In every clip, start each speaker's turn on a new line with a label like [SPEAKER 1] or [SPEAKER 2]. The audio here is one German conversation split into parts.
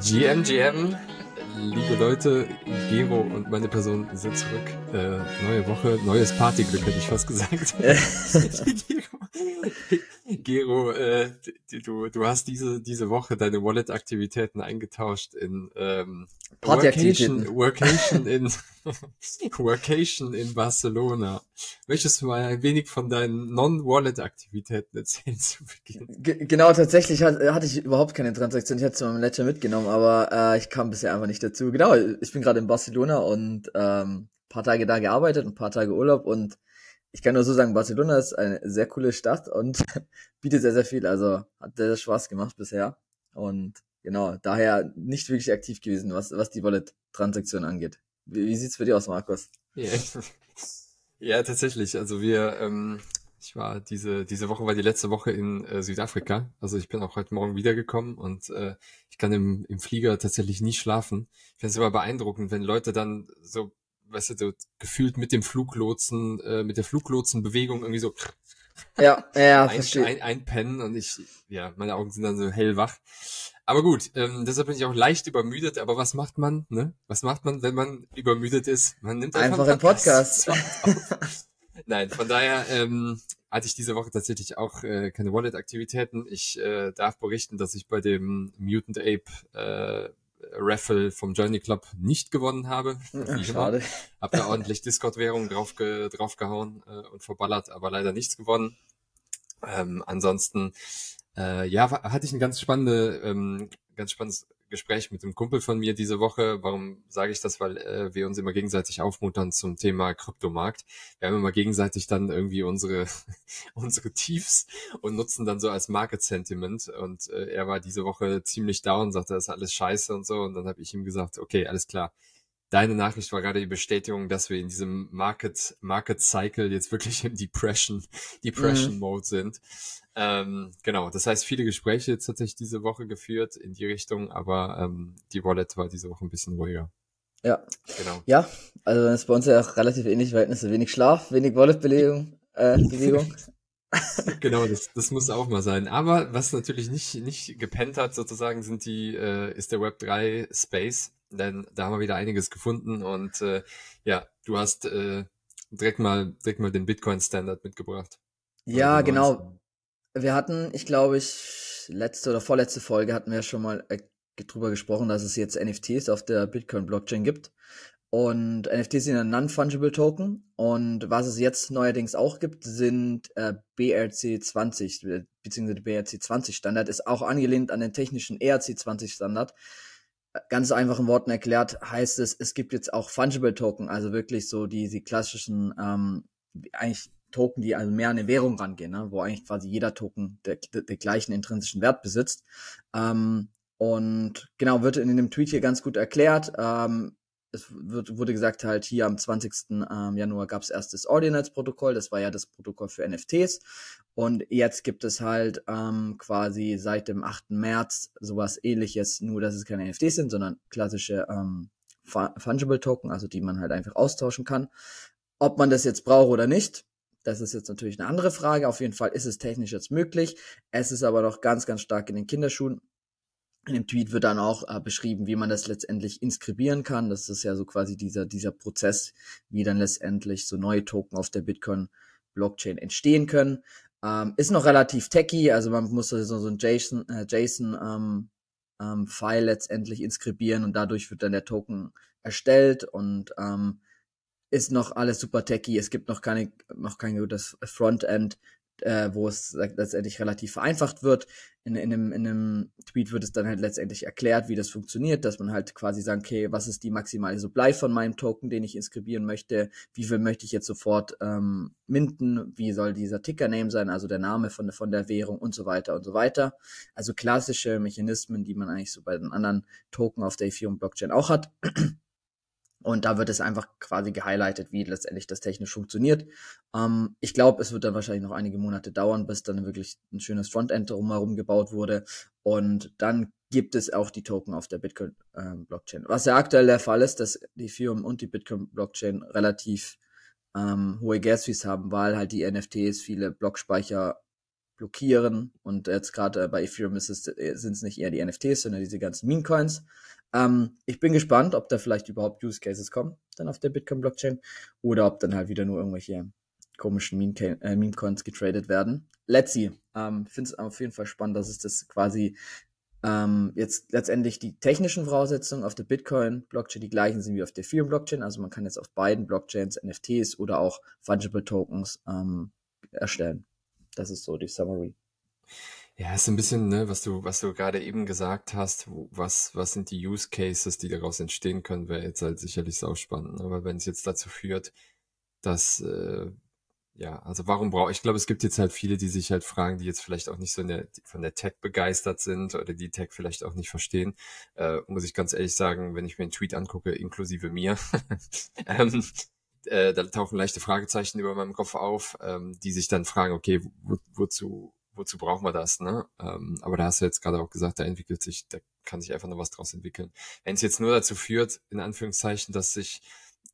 [SPEAKER 1] GM, GM, liebe Leute, Gero und meine Person sind zurück. Äh, neue Woche, neues Partyglück, hätte ich fast gesagt. Gero, äh, du, du hast diese, diese Woche deine Wallet-Aktivitäten eingetauscht in ähm, Workation, Workation in Workation in Barcelona. Möchtest du mal ein wenig von deinen Non-Wallet-Aktivitäten erzählen zu Beginn?
[SPEAKER 2] G genau, tatsächlich hat, hatte ich überhaupt keine Transaktion. Ich hätte es meinem Ledger mitgenommen, aber äh, ich kam bisher einfach nicht dazu. Genau, ich bin gerade in Barcelona und ähm, paar Tage da gearbeitet, ein paar Tage Urlaub und ich kann nur so sagen, Barcelona ist eine sehr coole Stadt und bietet sehr, sehr viel. Also hat sehr, sehr Spaß gemacht bisher. Und genau, daher nicht wirklich aktiv gewesen, was, was die Wallet-Transaktion angeht. Wie, wie sieht's für dich aus, Markus?
[SPEAKER 1] Yeah. ja, tatsächlich. Also wir, ähm, ich war diese, diese Woche war die letzte Woche in äh, Südafrika. Also ich bin auch heute Morgen wiedergekommen und äh, ich kann im, im Flieger tatsächlich nie schlafen. Ich finde es immer beeindruckend, wenn Leute dann so weißt du, so gefühlt mit dem Fluglotsen, äh, mit der Fluglotsenbewegung irgendwie so
[SPEAKER 2] ja, ja,
[SPEAKER 1] ein, verstehe. Ein, einpennen und ich, ja, meine Augen sind dann so hellwach. Aber gut, ähm, deshalb bin ich auch leicht übermüdet. Aber was macht man, ne? Was macht man, wenn man übermüdet ist? Man nimmt
[SPEAKER 2] einfach, einfach einen Podcast.
[SPEAKER 1] Podcast. Nein, von daher ähm, hatte ich diese Woche tatsächlich auch äh, keine Wallet-Aktivitäten. Ich äh, darf berichten, dass ich bei dem Mutant Ape äh, Raffle vom Journey Club nicht gewonnen habe.
[SPEAKER 2] Ja, schade.
[SPEAKER 1] Hab da ordentlich Discord-Währung drauf, ge draufgehauen äh, und verballert, aber leider nichts gewonnen. Ähm, ansonsten, äh, ja, hatte ich ein ganz spannende, ähm, ganz spannendes Gespräch mit einem Kumpel von mir diese Woche. Warum sage ich das? Weil äh, wir uns immer gegenseitig aufmuntern zum Thema Kryptomarkt. Wir haben immer gegenseitig dann irgendwie unsere unsere Tiefs und nutzen dann so als Market Sentiment. Und äh, er war diese Woche ziemlich down, sagte, das ist alles scheiße und so. Und dann habe ich ihm gesagt, okay, alles klar. Deine Nachricht war gerade die Bestätigung, dass wir in diesem Market Market Cycle jetzt wirklich im Depression Depression mhm. Mode sind. Ähm, genau, das heißt, viele Gespräche jetzt tatsächlich diese Woche geführt in die Richtung, aber ähm, die Wallet war diese Woche ein bisschen ruhiger.
[SPEAKER 2] Ja. Genau. Ja, also ist bei uns ja auch relativ ähnlich Verhältnisse. Wenig Schlaf, wenig Wallet-Bewegung. Äh, Bewegung.
[SPEAKER 1] genau, das, das muss auch mal sein. Aber was natürlich nicht, nicht gepennt hat, sozusagen, sind die, äh, ist der Web 3 Space. Denn da haben wir wieder einiges gefunden und äh, ja, du hast äh, direkt mal direkt mal den Bitcoin Standard mitgebracht.
[SPEAKER 2] Ja, genau wir hatten, ich glaube, ich letzte oder vorletzte Folge hatten wir schon mal äh, drüber gesprochen, dass es jetzt NFTs auf der Bitcoin-Blockchain gibt. Und NFTs sind ein Non-Fungible Token. Und was es jetzt neuerdings auch gibt, sind äh, BRC20, beziehungsweise BRC20 Standard, ist auch angelehnt an den technischen ERC20 Standard. Ganz einfachen Worten erklärt heißt es, es gibt jetzt auch Fungible Token, also wirklich so die, die klassischen, ähm, eigentlich Token, die also mehr an eine Währung rangehen, ne? wo eigentlich quasi jeder Token der, der, der gleichen intrinsischen Wert besitzt. Ähm, und genau, wird in dem Tweet hier ganz gut erklärt. Ähm, es wird, wurde gesagt, halt hier am 20. Ähm, Januar gab es erst das Ordinance-Protokoll, das war ja das Protokoll für NFTs. Und jetzt gibt es halt ähm, quasi seit dem 8. März sowas ähnliches, nur dass es keine NFTs sind, sondern klassische ähm, Fungible Token, also die man halt einfach austauschen kann. Ob man das jetzt braucht oder nicht, das ist jetzt natürlich eine andere Frage. Auf jeden Fall ist es technisch jetzt möglich. Es ist aber noch ganz, ganz stark in den Kinderschuhen. In dem Tweet wird dann auch äh, beschrieben, wie man das letztendlich inskribieren kann. Das ist ja so quasi dieser, dieser Prozess, wie dann letztendlich so neue Token auf der Bitcoin-Blockchain entstehen können. Ähm, ist noch relativ techy, also man muss so, so ein JSON, äh, JSON ähm, ähm, File letztendlich inskribieren und dadurch wird dann der Token erstellt und ähm, ist noch alles super techy. Es gibt noch keine, noch kein gutes Frontend, äh, wo es letztendlich relativ vereinfacht wird. In, in, einem, in einem Tweet wird es dann halt letztendlich erklärt, wie das funktioniert, dass man halt quasi sagt, okay, was ist die maximale Supply von meinem Token, den ich inskribieren möchte? Wie viel möchte ich jetzt sofort ähm, minden? Wie soll dieser Ticker-Name sein, also der Name von, von der Währung und so weiter und so weiter. Also klassische Mechanismen, die man eigentlich so bei den anderen Token auf der Ethereum-Blockchain auch hat. Und da wird es einfach quasi gehighlightet, wie letztendlich das technisch funktioniert. Ähm, ich glaube, es wird dann wahrscheinlich noch einige Monate dauern, bis dann wirklich ein schönes Frontend drumherum gebaut wurde. Und dann gibt es auch die Token auf der Bitcoin-Blockchain. Ähm, Was ja aktuell der Fall ist, dass die Ethereum und die Bitcoin-Blockchain relativ ähm, hohe Gas-Fees haben, weil halt die NFTs viele Blockspeicher blockieren und jetzt gerade bei Ethereum sind es nicht eher die NFTs, sondern diese ganzen Meme-Coins. Ähm, ich bin gespannt, ob da vielleicht überhaupt Use Cases kommen, dann auf der Bitcoin-Blockchain, oder ob dann halt wieder nur irgendwelche komischen äh, Meme-Coins getradet werden. Let's see. Ähm, Finde es auf jeden Fall spannend, dass es das quasi ähm, jetzt letztendlich die technischen Voraussetzungen auf der Bitcoin-Blockchain die gleichen sind wie auf der Ethereum-Blockchain. Also man kann jetzt auf beiden Blockchains NFTs oder auch Fungible Tokens ähm, erstellen. Das ist so die Summary.
[SPEAKER 1] Ja, ist ein bisschen, ne, was du, was du gerade eben gesagt hast, was, was sind die Use Cases, die daraus entstehen können, wäre jetzt halt sicherlich sau spannend. Aber wenn es jetzt dazu führt, dass äh, ja, also warum brauche ich glaube, es gibt jetzt halt viele, die sich halt fragen, die jetzt vielleicht auch nicht so der, von der Tech begeistert sind oder die Tech vielleicht auch nicht verstehen. Äh, muss ich ganz ehrlich sagen, wenn ich mir einen Tweet angucke, inklusive mir, ähm, äh, da tauchen leichte Fragezeichen über meinem Kopf auf, ähm, die sich dann fragen, okay, wo, wozu, wozu brauchen wir das? Ne? Ähm, aber da hast du jetzt gerade auch gesagt, da entwickelt sich, da kann sich einfach noch was draus entwickeln. Wenn es jetzt nur dazu führt, in Anführungszeichen, dass sich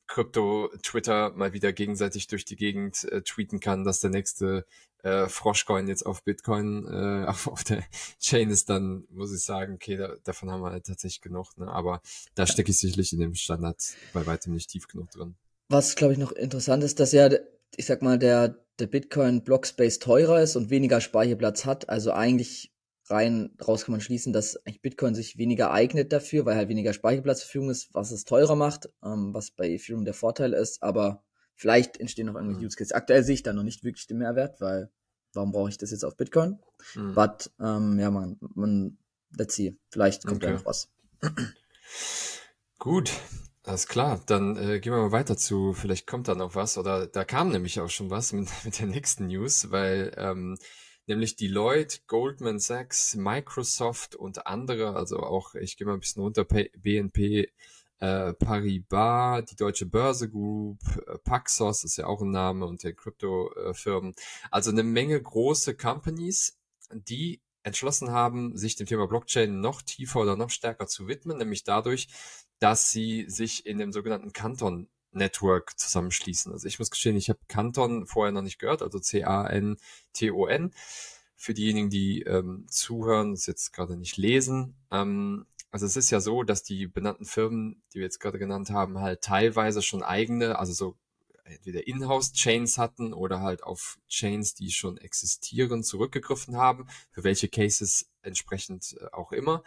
[SPEAKER 1] Krypto-Twitter mal wieder gegenseitig durch die Gegend äh, tweeten kann, dass der nächste äh, Froschcoin jetzt auf Bitcoin äh, auf, auf der Chain ist, dann muss ich sagen, okay, da, davon haben wir halt tatsächlich genug. Ne? Aber da stecke ich sicherlich in dem Standard bei weitem nicht tief genug drin.
[SPEAKER 2] Was, glaube ich, noch interessant ist, dass ja, ich sag mal, der, der Bitcoin-Blockspace teurer ist und weniger Speicherplatz hat. Also eigentlich rein raus kann man schließen, dass eigentlich Bitcoin sich weniger eignet dafür, weil halt weniger Speicherplatzverfügung ist, was es teurer macht, ähm, was bei Ethereum der Vorteil ist. Aber vielleicht entstehen noch irgendwelche mhm. Use Cases. Aktuell sehe ich da noch nicht wirklich den Mehrwert, weil warum brauche ich das jetzt auf Bitcoin? Mhm. But ähm, ja, man, man, let's see, vielleicht kommt okay. da noch was.
[SPEAKER 1] Gut, alles klar. Dann äh, gehen wir mal weiter zu, vielleicht kommt da noch was oder da kam nämlich auch schon was mit, mit der nächsten News, weil ähm, nämlich Deloitte, Goldman Sachs, Microsoft und andere, also auch, ich gehe mal ein bisschen runter, BNP äh, Paribas, die Deutsche Börse Group, äh, Paxos ist ja auch ein Name und der Kryptofirmen. Also eine Menge große Companies, die entschlossen haben, sich dem Thema Blockchain noch tiefer oder noch stärker zu widmen, nämlich dadurch, dass sie sich in dem sogenannten Kanton Network zusammenschließen. Also ich muss gestehen, ich habe Canton vorher noch nicht gehört, also C-A-N-T-O-N. Für diejenigen, die ähm, zuhören, es jetzt gerade nicht lesen. Ähm, also es ist ja so, dass die benannten Firmen, die wir jetzt gerade genannt haben, halt teilweise schon eigene, also so entweder Inhouse-Chains hatten oder halt auf Chains, die schon existieren, zurückgegriffen haben, für welche Cases entsprechend äh, auch immer.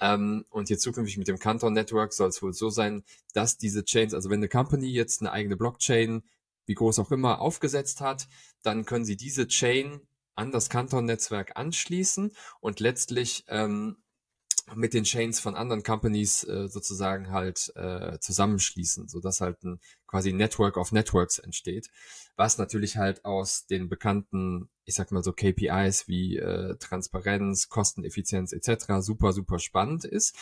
[SPEAKER 1] Ähm, und jetzt zukünftig mit dem Canton Network soll es wohl so sein, dass diese Chains, also wenn eine Company jetzt eine eigene Blockchain, wie groß auch immer, aufgesetzt hat, dann können sie diese Chain an das Canton-Netzwerk anschließen und letztlich ähm, mit den Chains von anderen Companies äh, sozusagen halt äh, zusammenschließen, so dass halt ein quasi Network of Networks entsteht, was natürlich halt aus den bekannten, ich sag mal so KPIs wie äh, Transparenz, Kosteneffizienz etc. super super spannend ist.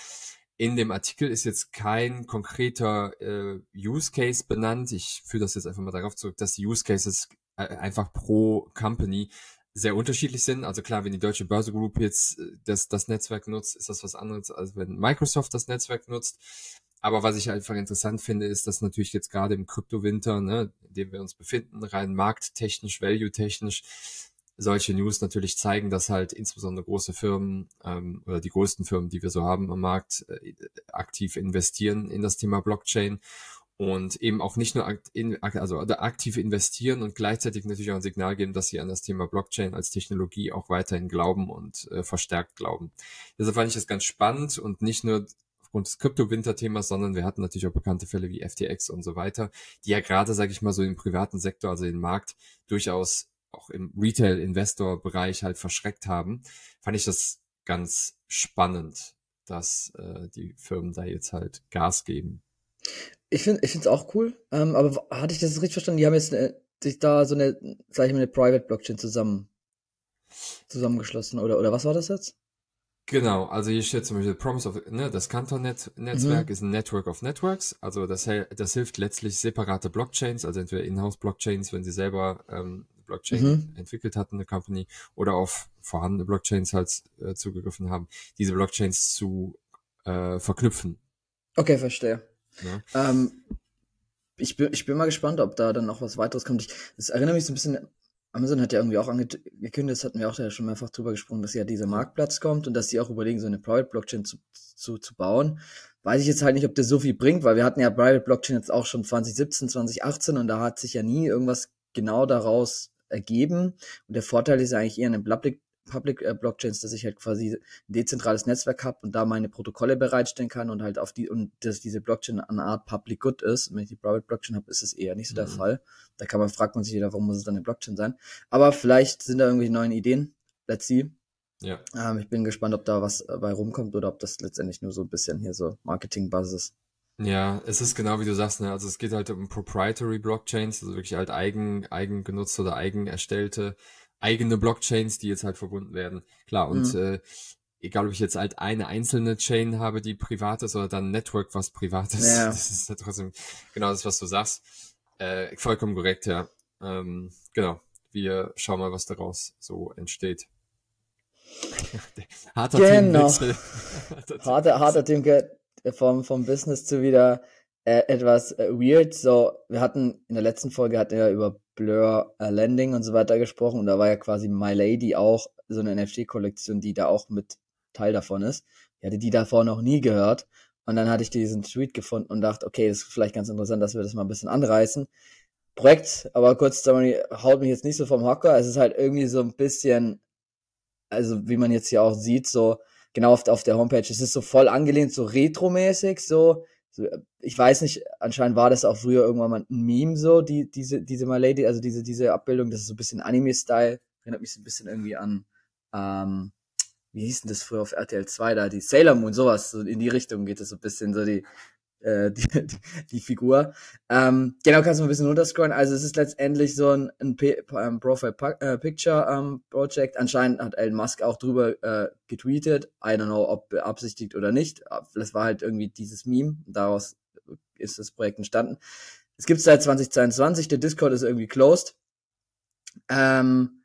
[SPEAKER 1] In dem Artikel ist jetzt kein konkreter äh, Use Case benannt. Ich führe das jetzt einfach mal darauf zurück, dass die Use Cases äh, einfach pro Company sehr unterschiedlich sind. Also klar, wenn die Deutsche Börse Group jetzt äh, das, das Netzwerk nutzt, ist das was anderes, als wenn Microsoft das Netzwerk nutzt. Aber was ich einfach interessant finde, ist, dass natürlich jetzt gerade im Kryptowinter, ne, in dem wir uns befinden, rein markttechnisch, value-technisch, solche News natürlich zeigen, dass halt insbesondere große Firmen ähm, oder die größten Firmen, die wir so haben am Markt, äh, aktiv investieren in das Thema Blockchain und eben auch nicht nur in, also aktiv investieren und gleichzeitig natürlich auch ein Signal geben, dass sie an das Thema Blockchain als Technologie auch weiterhin glauben und äh, verstärkt glauben. Deshalb fand ich das ganz spannend und nicht nur aufgrund des Krypto-Winter-Themas, sondern wir hatten natürlich auch bekannte Fälle wie FTX und so weiter, die ja gerade, sage ich mal, so im privaten Sektor, also im Markt, durchaus auch im Retail-Investor-Bereich halt verschreckt haben, fand ich das ganz spannend, dass äh, die Firmen da jetzt halt Gas geben.
[SPEAKER 2] Ich finde ich es auch cool, ähm, aber hatte ich das richtig verstanden? Die haben jetzt äh, sich da so eine, sag ich mal, eine Private Blockchain zusammen zusammengeschlossen oder oder was war das jetzt?
[SPEAKER 1] Genau, also hier steht zum Beispiel Promise of, ne, das Canton-Netzwerk mhm. ist ein Network of Networks, also das, das hilft letztlich separate Blockchains, also entweder Inhouse-Blockchains, wenn sie selber ähm, Blockchain mhm. entwickelt hatten, eine Company, oder auf vorhandene Blockchains halt äh, zugegriffen haben, diese Blockchains zu äh, verknüpfen.
[SPEAKER 2] Okay, verstehe. Ja. Ähm, ich, bin, ich bin mal gespannt, ob da dann noch was weiteres kommt. Ich, das erinnert mich so ein bisschen, Amazon hat ja irgendwie auch angekündigt, das hatten wir auch ja schon mehrfach drüber gesprochen, dass ja dieser Marktplatz kommt und dass sie auch überlegen, so eine Private Blockchain zu, zu, zu bauen. Weiß ich jetzt halt nicht, ob das so viel bringt, weil wir hatten ja Private Blockchain jetzt auch schon 2017, 2018 und da hat sich ja nie irgendwas genau daraus ergeben. Und der Vorteil ist ja eigentlich eher in Public, Public äh, Blockchains, dass ich halt quasi ein dezentrales Netzwerk habe und da meine Protokolle bereitstellen kann und halt auf die, und dass diese Blockchain eine Art Public Good ist. Und wenn ich die Private Blockchain habe, ist es eher nicht so der mhm. Fall. Da kann man, fragt man sich wieder, warum muss es dann eine Blockchain sein? Aber vielleicht sind da irgendwelche neuen Ideen. Let's see. Ja. Ähm, ich bin gespannt, ob da was bei rumkommt oder ob das letztendlich nur so ein bisschen hier so Marketing-Basis
[SPEAKER 1] ja, es ist genau wie du sagst, ne? Also es geht halt um Proprietary Blockchains, also wirklich halt eigen, eigen genutzte oder eigen erstellte eigene Blockchains, die jetzt halt verbunden werden. Klar, und mhm. äh, egal ob ich jetzt halt eine einzelne Chain habe, die privat ist, oder dann ein Network, was privat ist, ja. das ist halt trotzdem genau das, was du sagst. Äh, vollkommen korrekt, ja. Ähm, genau. Wir schauen mal, was daraus so entsteht.
[SPEAKER 2] harter genau. Team harter, harter Team vom, vom Business zu wieder äh, etwas äh, weird. So, wir hatten in der letzten Folge hatten wir über Blur äh, Landing und so weiter gesprochen und da war ja quasi My Lady auch so eine NFT-Kollektion, die da auch mit Teil davon ist. Ich hatte die davor noch nie gehört und dann hatte ich diesen Tweet gefunden und dachte, okay, das ist vielleicht ganz interessant, dass wir das mal ein bisschen anreißen. Projekt, aber kurz, haut mich jetzt nicht so vom Hocker. Es ist halt irgendwie so ein bisschen, also wie man jetzt hier auch sieht, so genau auf, auf der Homepage. Es ist so voll angelehnt, so retromäßig, so, so. Ich weiß nicht, anscheinend war das auch früher irgendwann mal ein Meme, so, die, diese, diese My Lady, also diese, diese Abbildung, das ist so ein bisschen Anime-Style. Erinnert mich so ein bisschen irgendwie an, ähm, wie hieß denn das früher auf RTL 2 da, die Sailor Moon, sowas, so in die Richtung geht es so ein bisschen, so die, äh, die, die, die Figur. Ähm, genau, kannst du mal ein bisschen runterscrollen. Also es ist letztendlich so ein, ein, ein Profile äh, Picture ähm, Project. Anscheinend hat Elon Musk auch drüber äh, getweetet. I don't know, ob beabsichtigt oder nicht. Das war halt irgendwie dieses Meme. Daraus ist das Projekt entstanden. Es gibt seit 2022. Der Discord ist irgendwie closed. Ähm,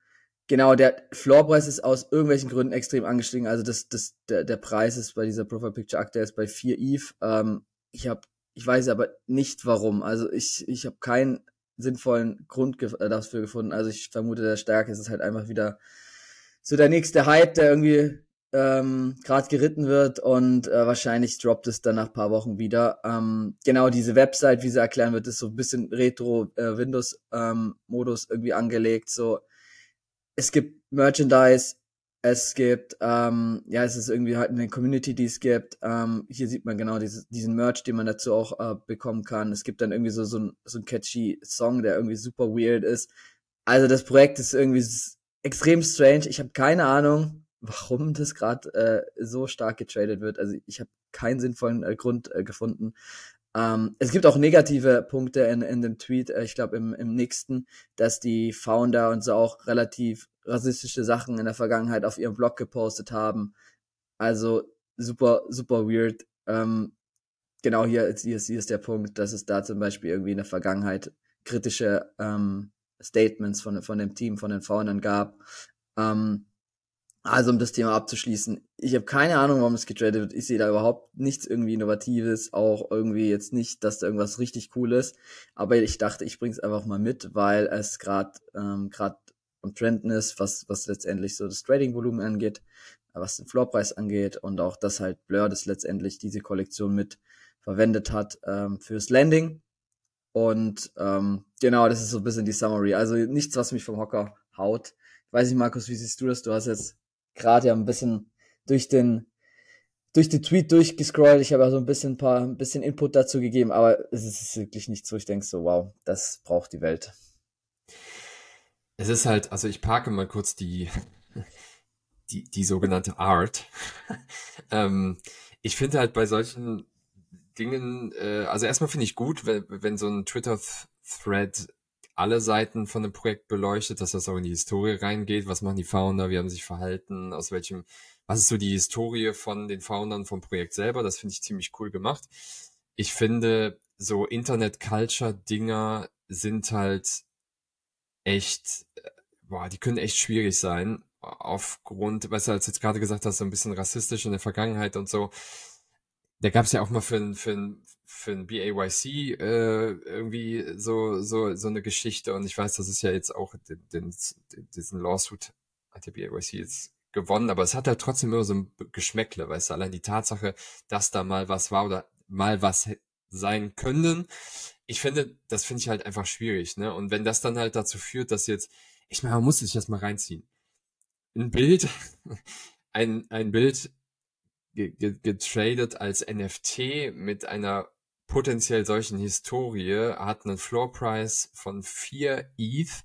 [SPEAKER 2] Genau, der Floorpreis ist aus irgendwelchen Gründen extrem angestiegen. Also das, das, der, der Preis ist bei dieser Profile Picture aktuell ist bei 4 ETH. Ähm, ich habe, ich weiß aber nicht warum. Also ich, ich habe keinen sinnvollen Grund gef äh, dafür gefunden. Also ich vermute, der Stärke ist es halt einfach wieder so der nächste Hype, der irgendwie ähm, gerade geritten wird und äh, wahrscheinlich droppt es dann nach paar Wochen wieder. Ähm, genau diese Website, wie sie erklären wird, ist so ein bisschen Retro äh, Windows ähm, Modus irgendwie angelegt. So es gibt Merchandise, es gibt, ähm, ja, es ist irgendwie halt eine Community, die es gibt. Ähm, hier sieht man genau dieses, diesen Merch, den man dazu auch äh, bekommen kann. Es gibt dann irgendwie so, so, ein, so ein catchy Song, der irgendwie super weird ist. Also das Projekt ist irgendwie extrem strange. Ich habe keine Ahnung, warum das gerade äh, so stark getradet wird. Also ich habe keinen sinnvollen äh, Grund äh, gefunden. Ähm, es gibt auch negative Punkte in, in dem Tweet, äh, ich glaube im, im nächsten, dass die Founder und so auch relativ rassistische Sachen in der Vergangenheit auf ihrem Blog gepostet haben. Also super, super weird. Ähm, genau hier, hier, ist, hier ist der Punkt, dass es da zum Beispiel irgendwie in der Vergangenheit kritische ähm, Statements von, von dem Team, von den Foundern gab. Ähm, also um das Thema abzuschließen, ich habe keine Ahnung, warum es getradet wird. Ich sehe da überhaupt nichts irgendwie Innovatives, auch irgendwie jetzt nicht, dass da irgendwas richtig cool ist. Aber ich dachte, ich bringe es einfach mal mit, weil es gerade ähm, gerade am Trenden ist, was, was letztendlich so das Trading-Volumen angeht, was den Floorpreis angeht und auch, dass halt Blur das letztendlich diese Kollektion mit verwendet hat ähm, fürs Landing. Und ähm, genau, das ist so ein bisschen die Summary. Also nichts, was mich vom Hocker haut. Ich weiß nicht, Markus, wie siehst du das? Du hast jetzt gerade ja ein bisschen durch den durch den Tweet durchgescrollt. Ich habe ja so ein bisschen ein paar ein bisschen Input dazu gegeben, aber es ist wirklich nichts, wo ich denke so, wow, das braucht die Welt.
[SPEAKER 1] Es ist halt, also ich parke mal kurz die, die, die sogenannte Art. ähm, ich finde halt bei solchen Dingen, äh, also erstmal finde ich gut, wenn, wenn so ein Twitter-Thread alle Seiten von einem Projekt beleuchtet, dass das auch in die Historie reingeht. Was machen die Founder? Wie haben sie sich verhalten? Aus welchem, was ist so die Historie von den Foundern vom Projekt selber? Das finde ich ziemlich cool gemacht. Ich finde, so Internet-Culture-Dinger sind halt echt, äh, boah, die können echt schwierig sein. Aufgrund, was du jetzt gerade gesagt hast, so ein bisschen rassistisch in der Vergangenheit und so. Da gab es ja auch mal für, für, für ein BAYC äh, irgendwie so, so, so eine Geschichte und ich weiß, das ist ja jetzt auch den, den, diesen Lawsuit hat der BAYC jetzt gewonnen, aber es hat halt trotzdem immer so ein Geschmäckle, weißt du, allein die Tatsache, dass da mal was war oder mal was sein können. Ich finde, das finde ich halt einfach schwierig, ne? Und wenn das dann halt dazu führt, dass jetzt, ich meine, man muss sich das mal reinziehen. Ein Bild, ein, ein Bild getradet als NFT mit einer potenziell solchen Historie, hat einen Floor Price von 4 ETH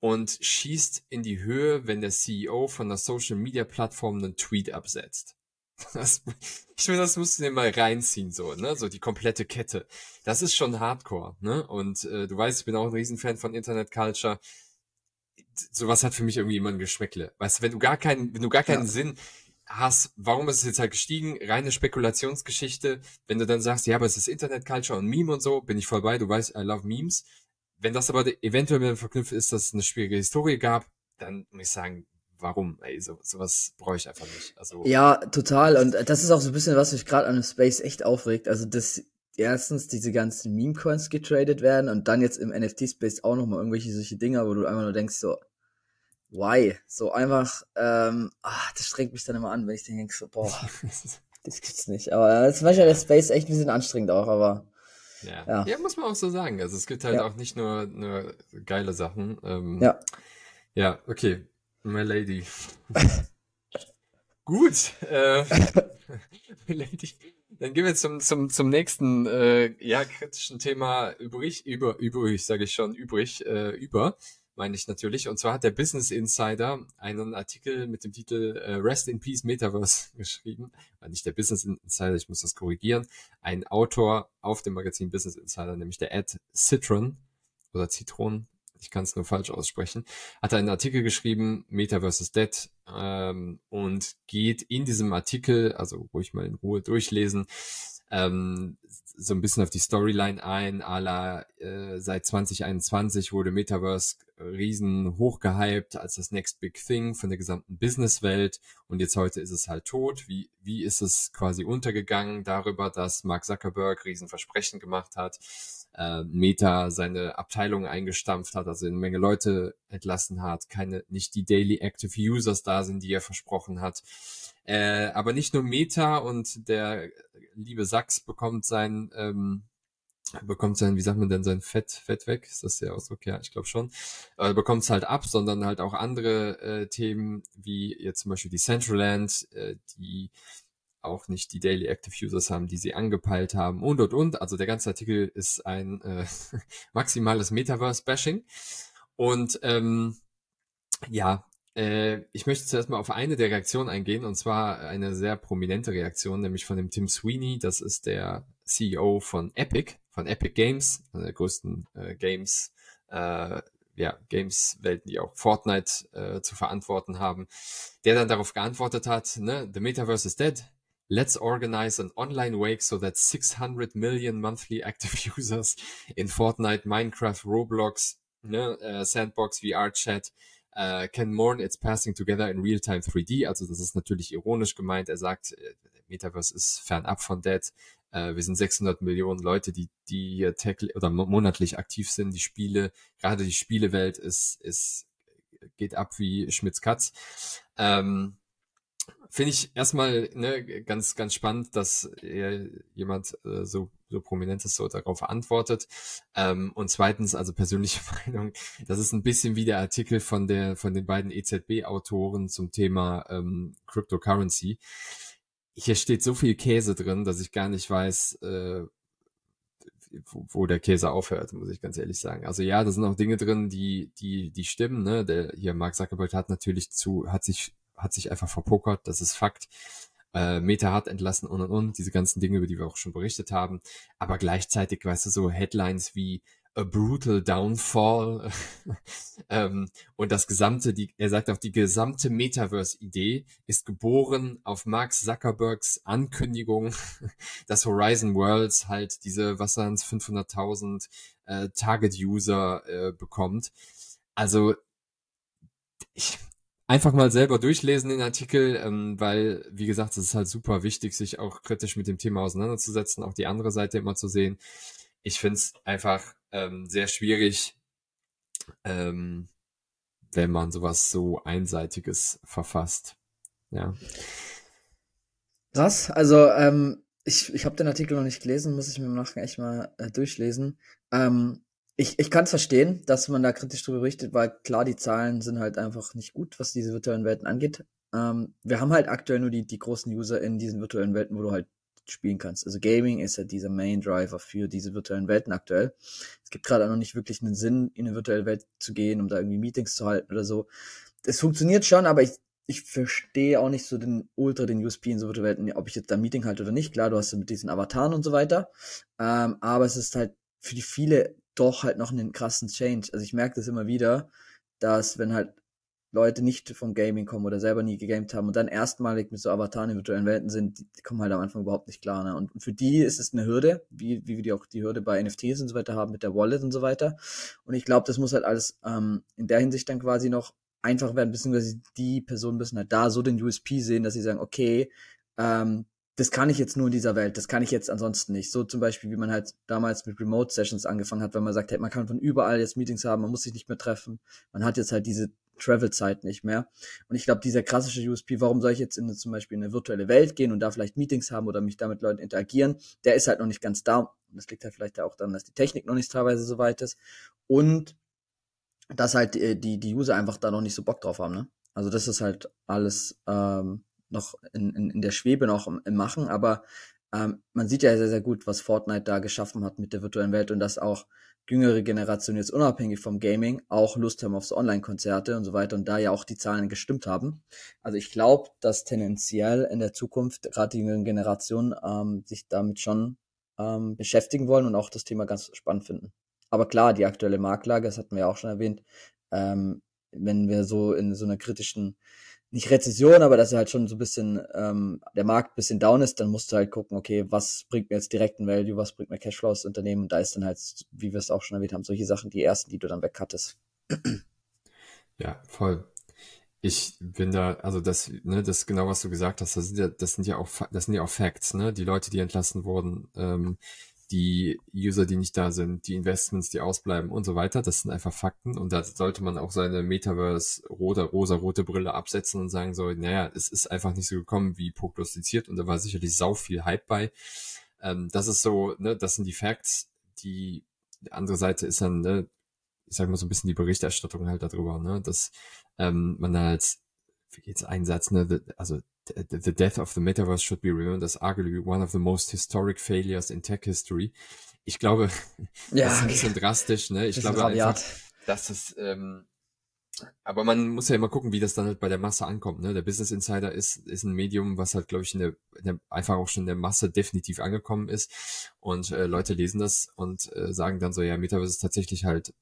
[SPEAKER 1] und schießt in die Höhe, wenn der CEO von der Social Media Plattform einen Tweet absetzt. Das, ich finde, das musst du dir mal reinziehen, so, ne, so die komplette Kette. Das ist schon Hardcore, ne, und äh, du weißt, ich bin auch ein Riesenfan von Internet Culture. Sowas hat für mich irgendwie immer ein Geschmäckle. Weißt du, wenn du gar keinen, wenn du gar keinen ja. Sinn hast, warum ist es jetzt halt gestiegen? Reine Spekulationsgeschichte. Wenn du dann sagst, ja, aber es ist Internet Culture und Meme und so, bin ich voll bei, du weißt, I love Memes. Wenn das aber eventuell mit verknüpft ist, dass es eine schwierige Historie gab, dann muss ich sagen, warum? Ey, so, sowas brauche ich einfach nicht. Also,
[SPEAKER 2] ja, total. Und das ist auch so ein bisschen, was mich gerade an dem Space echt aufregt. Also, dass erstens diese ganzen Meme-Coins getradet werden und dann jetzt im NFT-Space auch nochmal irgendwelche solche Dinger, wo du einfach nur denkst, so, why? So einfach, ähm, ach, das strengt mich dann immer an, wenn ich denke, so, boah, das gibt's nicht. Aber das ist manchmal der Space echt ein bisschen anstrengend auch, aber
[SPEAKER 1] ja. ja. ja. muss man auch so sagen. Also es gibt halt ja. auch nicht nur, nur geile Sachen. Ähm,
[SPEAKER 2] ja.
[SPEAKER 1] Ja, okay. My Lady. Gut. Äh, Lady. Dann gehen wir zum, zum, zum nächsten äh, ja, kritischen Thema übrig, über, übrig, sage ich schon, übrig, äh, über meine ich natürlich. Und zwar hat der Business Insider einen Artikel mit dem Titel äh, Rest in Peace Metaverse geschrieben. Nicht der Business Insider, ich muss das korrigieren. Ein Autor auf dem Magazin Business Insider, nämlich der Ed Citron oder Citron, ich kann es nur falsch aussprechen, hat einen Artikel geschrieben, Metaverse is Dead, ähm, und geht in diesem Artikel, also ruhig mal in Ruhe durchlesen, ähm, so ein bisschen auf die Storyline ein, a la äh, seit 2021 wurde Metaverse riesen hochgehypt als das Next Big Thing von der gesamten Businesswelt und jetzt heute ist es halt tot. Wie, wie ist es quasi untergegangen darüber, dass Mark Zuckerberg riesen Versprechen gemacht hat, äh, Meta seine Abteilung eingestampft hat, also eine Menge Leute entlassen hat, keine, nicht die Daily Active Users da sind, die er versprochen hat. Äh, aber nicht nur Meta und der liebe Sachs bekommt sein, ähm, bekommt sein, wie sagt man denn, sein Fett, Fett weg? Ist das der Ausdruck? Ja, ich glaube schon. Äh, bekommt es halt ab, sondern halt auch andere äh, Themen, wie jetzt zum Beispiel die Centraland, äh, die auch nicht die Daily Active Users haben, die sie angepeilt haben und und und. Also der ganze Artikel ist ein äh, maximales Metaverse-Bashing. Und ähm, ja, äh, ich möchte zuerst mal auf eine der Reaktionen eingehen, und zwar eine sehr prominente Reaktion, nämlich von dem Tim Sweeney. Das ist der CEO von Epic, von Epic Games, einer der größten äh, Games, äh, ja, Games-Welten, die auch Fortnite äh, zu verantworten haben, der dann darauf geantwortet hat, ne, the Metaverse is dead. Let's organize an online wake so that 600 million monthly active users in Fortnite, Minecraft, Roblox, ne, uh, Sandbox, VR Uh, can mourn its passing together in real-time 3D. Also das ist natürlich ironisch gemeint. Er sagt, äh, Metaverse ist fernab von Dead. Uh, wir sind 600 Millionen Leute, die die hier oder monatlich aktiv sind. Die Spiele, gerade die Spielewelt ist ist geht ab wie Schmitz Katz. Ähm, Finde ich erstmal ne, ganz, ganz spannend, dass jemand äh, so, so prominentes so darauf antwortet. Ähm, und zweitens, also persönliche Meinung, das ist ein bisschen wie der Artikel von der, von den beiden EZB-Autoren zum Thema ähm, Cryptocurrency. Hier steht so viel Käse drin, dass ich gar nicht weiß, äh, wo, wo der Käse aufhört, muss ich ganz ehrlich sagen. Also ja, da sind auch Dinge drin, die, die, die stimmen. Ne? Der hier Mark Zuckerberg hat natürlich zu, hat sich hat sich einfach verpokert, das ist Fakt. Äh, Meta hat entlassen und und und, diese ganzen Dinge, über die wir auch schon berichtet haben. Aber gleichzeitig, weißt du, so Headlines wie A Brutal Downfall ähm, und das gesamte, die, er sagt auch, die gesamte Metaverse-Idee ist geboren auf Mark Zuckerbergs Ankündigung, dass Horizon Worlds halt diese, was es, 500.000 äh, Target-User äh, bekommt. Also ich, einfach mal selber durchlesen den Artikel, ähm, weil, wie gesagt, es ist halt super wichtig, sich auch kritisch mit dem Thema auseinanderzusetzen, auch die andere Seite immer zu sehen. Ich finde es einfach ähm, sehr schwierig, ähm, wenn man sowas so Einseitiges verfasst. Ja.
[SPEAKER 2] Krass, also ähm, ich, ich habe den Artikel noch nicht gelesen, muss ich mir im Nachgang echt mal äh, durchlesen. Ähm, ich, ich kann es verstehen, dass man da kritisch drüber berichtet, weil klar, die Zahlen sind halt einfach nicht gut, was diese virtuellen Welten angeht. Ähm, wir haben halt aktuell nur die, die großen User in diesen virtuellen Welten, wo du halt spielen kannst. Also Gaming ist ja dieser Main Driver für diese virtuellen Welten aktuell. Es gibt gerade auch noch nicht wirklich einen Sinn, in eine virtuelle Welt zu gehen, um da irgendwie Meetings zu halten oder so. Es funktioniert schon, aber ich, ich verstehe auch nicht so den Ultra, den USP in so virtuellen Welten, ob ich jetzt da ein Meeting halte oder nicht. Klar, du hast ja mit diesen Avataren und so weiter. Ähm, aber es ist halt für die viele doch halt noch einen krassen Change. Also ich merke das immer wieder, dass wenn halt Leute nicht vom Gaming kommen oder selber nie gegamed haben und dann erstmalig mit so Avataren in virtuellen Welten sind, die, kommen halt am Anfang überhaupt nicht klar. Ne? Und für die ist es eine Hürde, wie, wie wir die auch die Hürde bei NFTs und so weiter haben mit der Wallet und so weiter. Und ich glaube, das muss halt alles ähm, in der Hinsicht dann quasi noch einfach werden, beziehungsweise die Personen müssen halt da so den USP sehen, dass sie sagen, okay, ähm, das kann ich jetzt nur in dieser Welt, das kann ich jetzt ansonsten nicht. So zum Beispiel, wie man halt damals mit Remote Sessions angefangen hat, wenn man sagt, hey, man kann von überall jetzt Meetings haben, man muss sich nicht mehr treffen. Man hat jetzt halt diese Travel-Zeit nicht mehr. Und ich glaube, dieser klassische USP, warum soll ich jetzt in zum Beispiel in eine virtuelle Welt gehen und da vielleicht Meetings haben oder mich da mit Leuten interagieren, der ist halt noch nicht ganz da. Und das liegt halt vielleicht auch daran, dass die Technik noch nicht teilweise so weit ist. Und dass halt die, die, die User einfach da noch nicht so Bock drauf haben. Ne? Also das ist halt alles ähm, noch in, in, in der Schwebe noch im, im Machen, aber ähm, man sieht ja sehr, sehr gut, was Fortnite da geschaffen hat mit der virtuellen Welt und dass auch jüngere Generationen jetzt unabhängig vom Gaming auch Lust haben auf so Online-Konzerte und so weiter und da ja auch die Zahlen gestimmt haben. Also ich glaube, dass tendenziell in der Zukunft gerade die jüngeren Generationen ähm, sich damit schon ähm, beschäftigen wollen und auch das Thema ganz spannend finden. Aber klar, die aktuelle Marktlage, das hatten wir ja auch schon erwähnt, ähm, wenn wir so in so einer kritischen nicht Rezession, aber dass er halt schon so ein bisschen ähm, der Markt ein bisschen down ist, dann musst du halt gucken, okay, was bringt mir jetzt direkten Value, was bringt mir Cashflow aus Unternehmen und da ist dann halt, wie wir es auch schon erwähnt haben, solche Sachen die ersten, die du dann wegcuttest.
[SPEAKER 1] Ja, voll. Ich bin da, also das, ne, das ist genau, was du gesagt hast, das sind ja, das sind ja auch, das sind ja auch Facts, ne? Die Leute, die entlassen wurden, ähm, die User, die nicht da sind, die Investments, die ausbleiben und so weiter. Das sind einfach Fakten und da sollte man auch seine Metaverse rote, rosa-rote Brille absetzen und sagen so, naja, es ist einfach nicht so gekommen wie prognostiziert und da war sicherlich sau viel Hype bei. Ähm, das ist so, ne, das sind die Facts. Die, die andere Seite ist dann, ne, ich sag mal so ein bisschen die Berichterstattung halt darüber, ne, dass ähm, man halt, wie geht's Einsatz, ne, also the death of the metaverse should be remembered as arguably one of the most historic failures in tech history. Ich glaube, ja, das ist ein bisschen drastisch, ne? Ich glaube einfach, dass es, ähm, aber man muss ja immer gucken, wie das dann halt bei der Masse ankommt. Ne? Der Business Insider ist, ist ein Medium, was halt, glaube ich, in der, in der, einfach auch schon in der Masse definitiv angekommen ist. Und äh, Leute lesen das und äh, sagen dann so, ja, Metaverse ist tatsächlich halt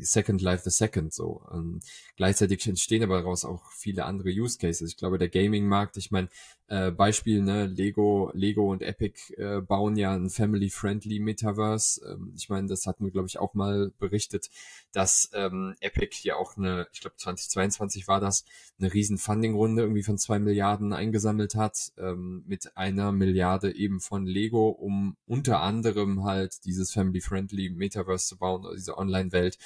[SPEAKER 1] Second Life the Second so. Ähm, gleichzeitig entstehen aber daraus auch viele andere Use Cases. Ich glaube, der Gaming-Markt, ich meine, äh, Beispiel, ne, Lego, Lego und Epic äh, bauen ja ein Family-Friendly Metaverse. Ähm, ich meine, das hatten wir, glaube ich, auch mal berichtet, dass ähm, Epic hier auch eine, ich glaube 2022 war das, eine riesen Funding-Runde irgendwie von zwei Milliarden eingesammelt hat, ähm, mit einer Milliarde eben von Lego, um unter anderem halt dieses Family-Friendly Metaverse zu bauen, also diese Online-Welt.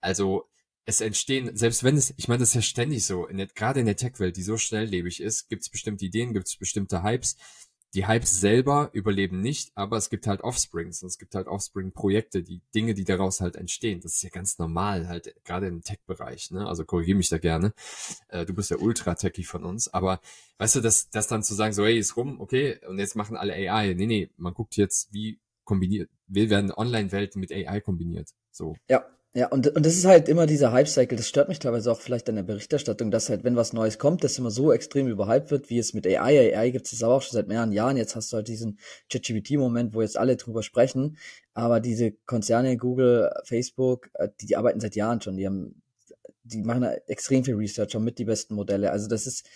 [SPEAKER 1] Also es entstehen, selbst wenn es, ich meine, das ist ja ständig so, in der, gerade in der Tech-Welt, die so schnelllebig ist, gibt es bestimmte Ideen, gibt es bestimmte Hypes. Die Hypes selber überleben nicht, aber es gibt halt Offsprings und es gibt halt Offspring-Projekte, die Dinge, die daraus halt entstehen. Das ist ja ganz normal, halt gerade im Tech-Bereich. Ne? Also korrigiere mich da gerne. Äh, du bist der Ultra-Techie von uns, aber weißt du, das, das dann zu sagen, so hey, ist rum, okay, und jetzt machen alle AI. Nee, nee, man guckt jetzt, wie kombiniert, wie werden Online-Welten mit AI kombiniert. So.
[SPEAKER 2] Ja, ja, und, und das ist halt immer dieser Hype-Cycle, das stört mich teilweise auch vielleicht an der Berichterstattung, dass halt, wenn was Neues kommt, das immer so extrem überhyped wird, wie es mit AI, AI gibt es auch schon seit mehreren Jahren, jetzt hast du halt diesen ChatGPT-Moment, wo jetzt alle drüber sprechen, aber diese Konzerne, Google, Facebook, äh, die, die arbeiten seit Jahren schon, die haben, die machen extrem viel Research, haben mit die besten Modelle, also das ist,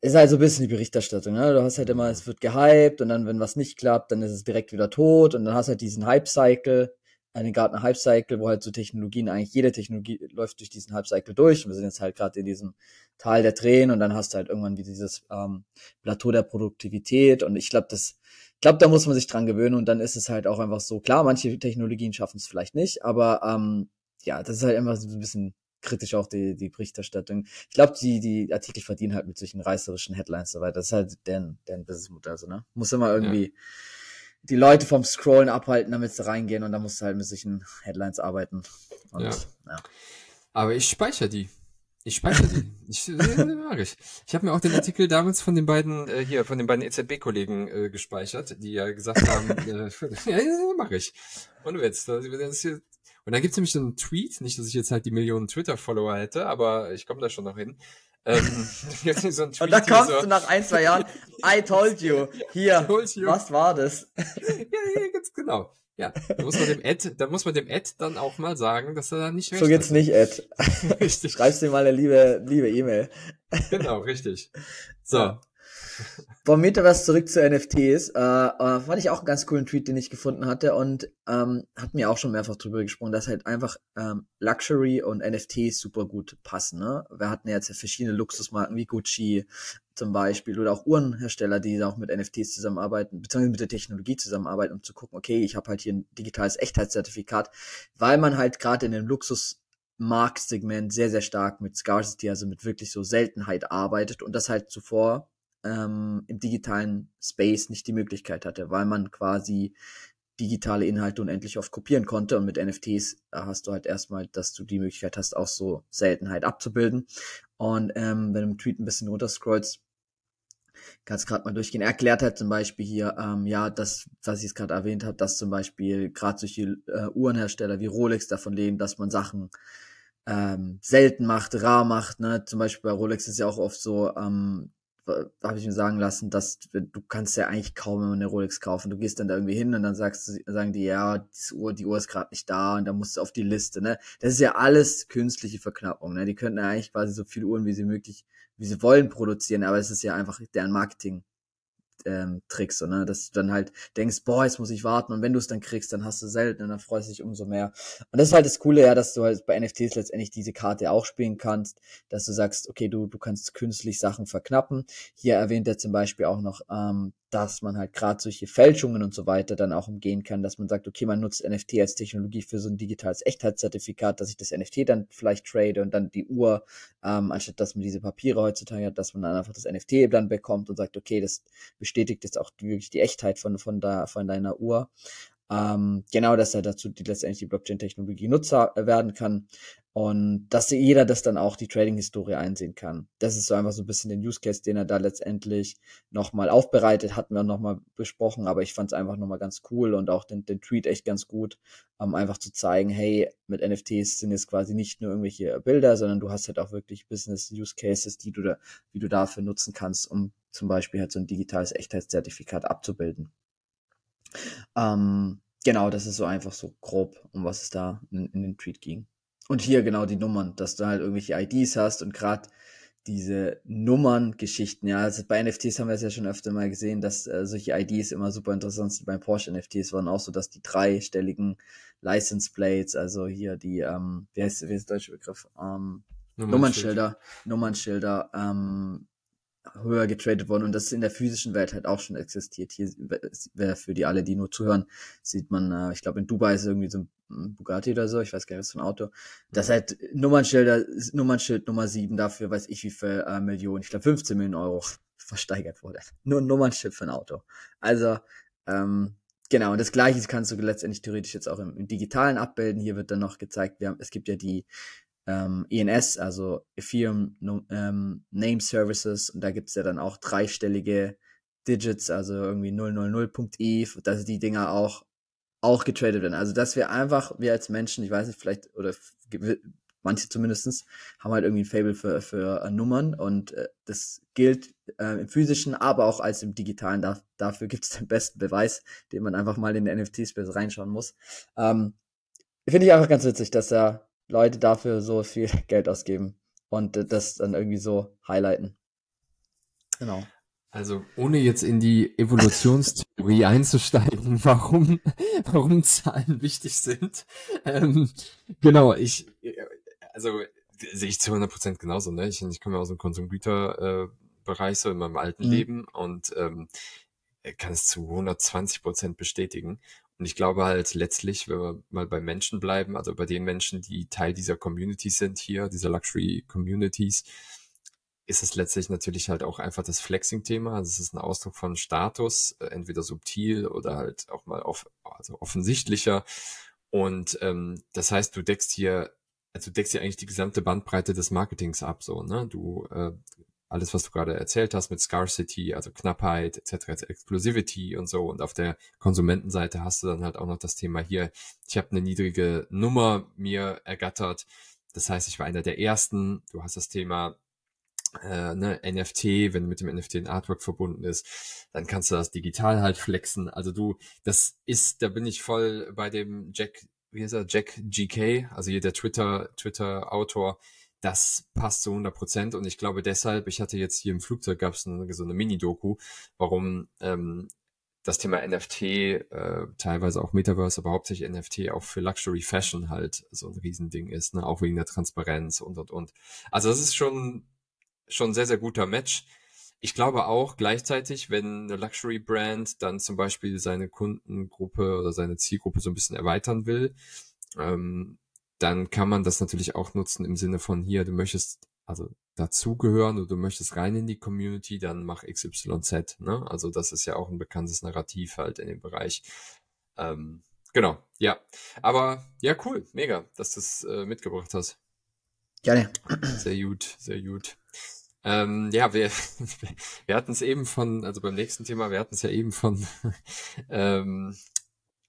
[SPEAKER 2] ist halt so ein bisschen die Berichterstattung, ne? Du hast halt immer, es wird gehypt und dann, wenn was nicht klappt, dann ist es direkt wieder tot und dann hast du halt diesen Hype-Cycle, einen Gartner Hype Cycle, wo halt so Technologien, eigentlich jede Technologie läuft durch diesen Hype Cycle durch. Und wir sind jetzt halt gerade in diesem Tal der Tränen und dann hast du halt irgendwann wie dieses ähm, Plateau der Produktivität. Und ich glaube, das, ich glaube, da muss man sich dran gewöhnen und dann ist es halt auch einfach so, klar, manche Technologien schaffen es vielleicht nicht, aber ähm, ja, das ist halt immer so ein bisschen kritisch auch die, die Berichterstattung. Ich glaube, die, die Artikel verdienen halt mit solchen reißerischen Headlines so weiter. Das ist halt deren, deren Businessmodell, so, ne? Muss immer irgendwie ja. Die Leute vom Scrollen abhalten, damit sie reingehen und dann musst du halt mit solchen Headlines arbeiten. Und,
[SPEAKER 1] ja. ja. Aber ich speichere die. Ich speichere die. Ich, äh, mag ich. Ich habe mir auch den Artikel damals von den beiden äh, hier von den beiden EZB-Kollegen äh, gespeichert, die ja gesagt haben, äh, ja, mache ich. Und jetzt, und dann gibt's nämlich so einen Tweet, nicht, dass ich jetzt halt die Millionen Twitter-Follower hätte, aber ich komme da schon noch hin. Ähm,
[SPEAKER 2] so und da kommst so, du nach ein, zwei Jahren, I told you, hier, you. was war das? ja,
[SPEAKER 1] ja, ganz genau. Ja, da muss man dem Ed, da muss man dem Ed dann auch mal sagen, dass er da nicht
[SPEAKER 2] recht So geht's hat. nicht, Ed. richtig. Schreibst dir mal eine liebe, liebe E-Mail.
[SPEAKER 1] genau, richtig. So. Ja.
[SPEAKER 2] Vom Metaverse zurück zu NFTs. Äh, äh, fand ich auch einen ganz coolen Tweet, den ich gefunden hatte und ähm, hat mir auch schon mehrfach drüber gesprochen, dass halt einfach ähm, Luxury und NFTs super gut passen. Ne? Wir hatten ja jetzt verschiedene Luxusmarken wie Gucci zum Beispiel oder auch Uhrenhersteller, die auch mit NFTs zusammenarbeiten, beziehungsweise mit der Technologie zusammenarbeiten, um zu gucken, okay, ich habe halt hier ein digitales Echtheitszertifikat, weil man halt gerade in dem Luxus Marktsegment sehr, sehr stark mit Scarcity, also mit wirklich so Seltenheit arbeitet und das halt zuvor ähm, im digitalen Space nicht die Möglichkeit hatte, weil man quasi digitale Inhalte unendlich oft kopieren konnte und mit NFTs hast du halt erstmal, dass du die Möglichkeit hast, auch so Seltenheit abzubilden. Und ähm, wenn du im Tweet ein bisschen runterscrollst, kannst gerade mal durchgehen. Er erklärt halt zum Beispiel hier, ähm, ja, das, was ich jetzt gerade erwähnt habe, dass zum Beispiel gerade solche äh, Uhrenhersteller wie Rolex davon leben, dass man Sachen ähm, selten macht, rar macht. Ne? Zum Beispiel bei Rolex ist ja auch oft so, ähm, habe ich mir sagen lassen, dass du kannst ja eigentlich kaum eine Rolex kaufen. Du gehst dann da irgendwie hin und dann sagst sagen die, ja, die Uhr, die Uhr ist gerade nicht da und dann musst du auf die Liste, ne? Das ist ja alles künstliche Verknappung, ne? Die könnten ja eigentlich quasi so viele Uhren, wie sie möglich, wie sie wollen, produzieren, aber es ist ja einfach deren Marketing ähm, Tricks, so, ne? dass du dann halt denkst, boah, jetzt muss ich warten und wenn du es dann kriegst, dann hast du selten und dann freust du dich umso mehr. Und das ist halt das Coole, ja, dass du halt bei NFTs letztendlich diese Karte auch spielen kannst, dass du sagst, okay, du, du kannst künstlich Sachen verknappen. Hier erwähnt er zum Beispiel auch noch ähm, dass man halt gerade solche Fälschungen und so weiter dann auch umgehen kann, dass man sagt, okay, man nutzt NFT als Technologie für so ein digitales Echtheitszertifikat, dass ich das NFT dann vielleicht trade und dann die Uhr, ähm, anstatt dass man diese Papiere heutzutage hat, dass man dann einfach das NFT dann bekommt und sagt, okay, das bestätigt jetzt auch wirklich die Echtheit von, von, da, von deiner Uhr. Ähm, genau, dass er dazu die, letztendlich die Blockchain-Technologie Nutzer werden kann und dass jeder das dann auch die Trading-Historie einsehen kann. Das ist so einfach so ein bisschen den Use Case, den er da letztendlich nochmal aufbereitet, hatten wir nochmal besprochen, aber ich fand es einfach nochmal ganz cool und auch den, den Tweet echt ganz gut, um einfach zu zeigen, hey, mit NFTs sind jetzt quasi nicht nur irgendwelche Bilder, sondern du hast halt auch wirklich Business-Use Cases, die du da, wie du dafür nutzen kannst, um zum Beispiel halt so ein digitales Echtheitszertifikat abzubilden. Ähm, genau, das ist so einfach so grob, um was es da in, in den Tweet ging. Und hier genau die Nummern, dass du halt irgendwelche IDs hast und gerade diese Nummerngeschichten, ja, also bei NFTs haben wir es ja schon öfter mal gesehen, dass äh, solche IDs immer super interessant sind. Bei Porsche NFTs waren auch so, dass die dreistelligen License Plates, also hier die, ähm, wie heißt, wie heißt der deutsche Begriff? Ähm, Nummernschilder, Nummernschilder, ähm, höher getradet worden und das ist in der physischen Welt halt auch schon existiert. Hier wäre für die alle, die nur zuhören, sieht man, äh, ich glaube in Dubai ist irgendwie so ein Bugatti oder so, ich weiß gar nicht, was für ein Auto. Das ist halt Nummernschilder, Nummernschild Nummer 7 dafür, weiß ich wie viel äh, Millionen, ich glaube 15 Millionen Euro versteigert wurde. Nur ein Nummernschild für ein Auto. Also, ähm, genau, und das gleiche kannst du letztendlich theoretisch jetzt auch im, im Digitalen abbilden. Hier wird dann noch gezeigt, wir haben, es gibt ja die ähm, ENS, also Ethereum ähm, Name Services, und da gibt's ja dann auch dreistellige Digits, also irgendwie 000.e, dass die Dinger auch auch getradet werden. Also dass wir einfach, wir als Menschen, ich weiß nicht, vielleicht, oder manche zumindestens haben halt irgendwie ein Fable für, für uh, Nummern und äh, das gilt äh, im physischen, aber auch als im digitalen. Da, dafür gibt es den besten Beweis, den man einfach mal in den NFT-Space reinschauen muss. Ähm, Finde ich einfach ganz witzig, dass da Leute dafür so viel Geld ausgeben und äh, das dann irgendwie so highlighten.
[SPEAKER 1] Genau. Also ohne jetzt in die Evolutionstheorie Theorie einzusteigen, warum, warum Zahlen wichtig sind. Ähm, genau, ich, also sehe ich zu 100 Prozent genauso. Ne? Ich, ich komme aus dem Konsumgüterbereich äh, so in meinem alten mhm. Leben und ähm, kann es zu 120 Prozent bestätigen. Und ich glaube halt letztlich, wenn wir mal bei Menschen bleiben, also bei den Menschen, die Teil dieser Communities sind hier, dieser Luxury Communities, ist es letztlich natürlich halt auch einfach das Flexing-Thema. Also es ist ein Ausdruck von Status, äh, entweder subtil oder halt auch mal off also offensichtlicher. Und ähm, das heißt, du deckst hier, also du deckst hier eigentlich die gesamte Bandbreite des Marketings ab, so, ne? Du äh, alles, was du gerade erzählt hast mit Scarcity, also Knappheit etc., Exclusivity und so. Und auf der Konsumentenseite hast du dann halt auch noch das Thema hier, ich habe eine niedrige Nummer mir ergattert. Das heißt, ich war einer der ersten. Du hast das Thema äh, ne, NFT, wenn mit dem NFT ein Artwork verbunden ist, dann kannst du das digital halt flexen. Also du, das ist, da bin ich voll bei dem Jack, wie heißt er, Jack GK, also hier der Twitter, Twitter-Autor, das passt zu 100 Prozent und ich glaube deshalb, ich hatte jetzt hier im Flugzeug gab es eine, so eine Mini-Doku, warum ähm, das Thema NFT, äh, teilweise auch Metaverse, aber hauptsächlich NFT auch für Luxury Fashion halt so ein Riesending ist, ne? auch wegen der Transparenz und und und. Also das ist schon schon sehr sehr guter Match. Ich glaube auch gleichzeitig, wenn eine Luxury Brand dann zum Beispiel seine Kundengruppe oder seine Zielgruppe so ein bisschen erweitern will, ähm, dann kann man das natürlich auch nutzen im Sinne von hier, du möchtest also dazugehören oder du möchtest rein in die Community, dann mach XYZ. Ne? Also das ist ja auch ein bekanntes Narrativ halt in dem Bereich. Ähm, genau, ja. Aber ja, cool, mega, dass du es äh, mitgebracht hast.
[SPEAKER 2] Gerne.
[SPEAKER 1] Sehr gut, sehr gut. Ähm, ja, wir, wir hatten es eben von, also beim nächsten Thema, wir hatten es ja eben von ähm,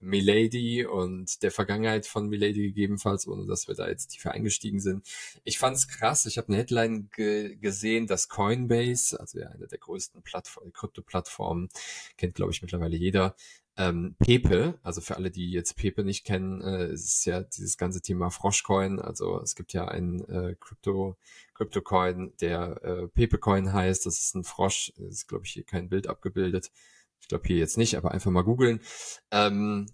[SPEAKER 1] Milady und der Vergangenheit von Milady gegebenenfalls, ohne dass wir da jetzt tiefer eingestiegen sind. Ich fand es krass. Ich habe eine Headline ge gesehen, dass Coinbase, also ja eine der größten Plattform, Krypto-Plattformen, kennt glaube ich mittlerweile jeder, ähm, Pepe, also für alle, die jetzt Pepe nicht kennen, äh, ist ja dieses ganze Thema Froschcoin. Also es gibt ja einen äh, Crypto, Crypto-Coin, der äh, Pepe-Coin heißt. Das ist ein Frosch, ist glaube ich hier kein Bild abgebildet. Ich glaube hier jetzt nicht, aber einfach mal googeln. Ähm,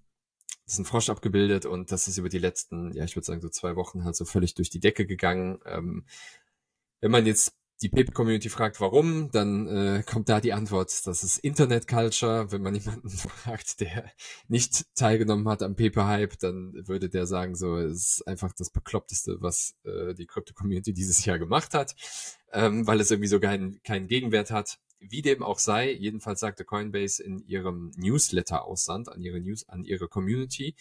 [SPEAKER 1] das ist ein Frosch abgebildet und das ist über die letzten, ja, ich würde sagen, so zwei Wochen halt so völlig durch die Decke gegangen. Ähm, wenn man jetzt die Paper-Community fragt, warum, dann äh, kommt da die Antwort, das ist Internet-Culture. Wenn man jemanden fragt, der nicht teilgenommen hat am Paper-Hype, dann würde der sagen, so, es ist einfach das Bekloppteste, was äh, die Crypto-Community dieses Jahr gemacht hat, ähm, weil es irgendwie so keinen keinen Gegenwert hat. Wie dem auch sei, jedenfalls sagte Coinbase in ihrem Newsletter aussand an ihre News, an ihre Community,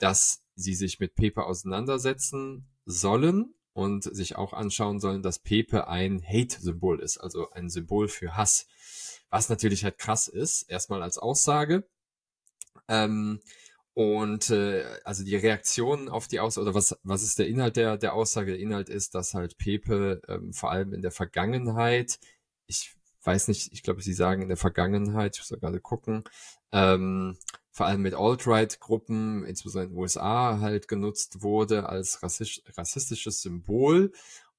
[SPEAKER 1] dass sie sich mit Pepe auseinandersetzen sollen und sich auch anschauen sollen, dass Pepe ein Hate-Symbol ist, also ein Symbol für Hass. Was natürlich halt krass ist, erstmal als Aussage. Ähm, und äh, also die Reaktion auf die Aussage, oder was, was ist der Inhalt der, der Aussage? Der Inhalt ist, dass halt Pepe ähm, vor allem in der Vergangenheit, ich weiß nicht, ich glaube, sie sagen in der Vergangenheit, ich muss da gerade gucken, ähm, vor allem mit Alt-Right-Gruppen, insbesondere in den USA, halt genutzt wurde als rassisch, rassistisches Symbol.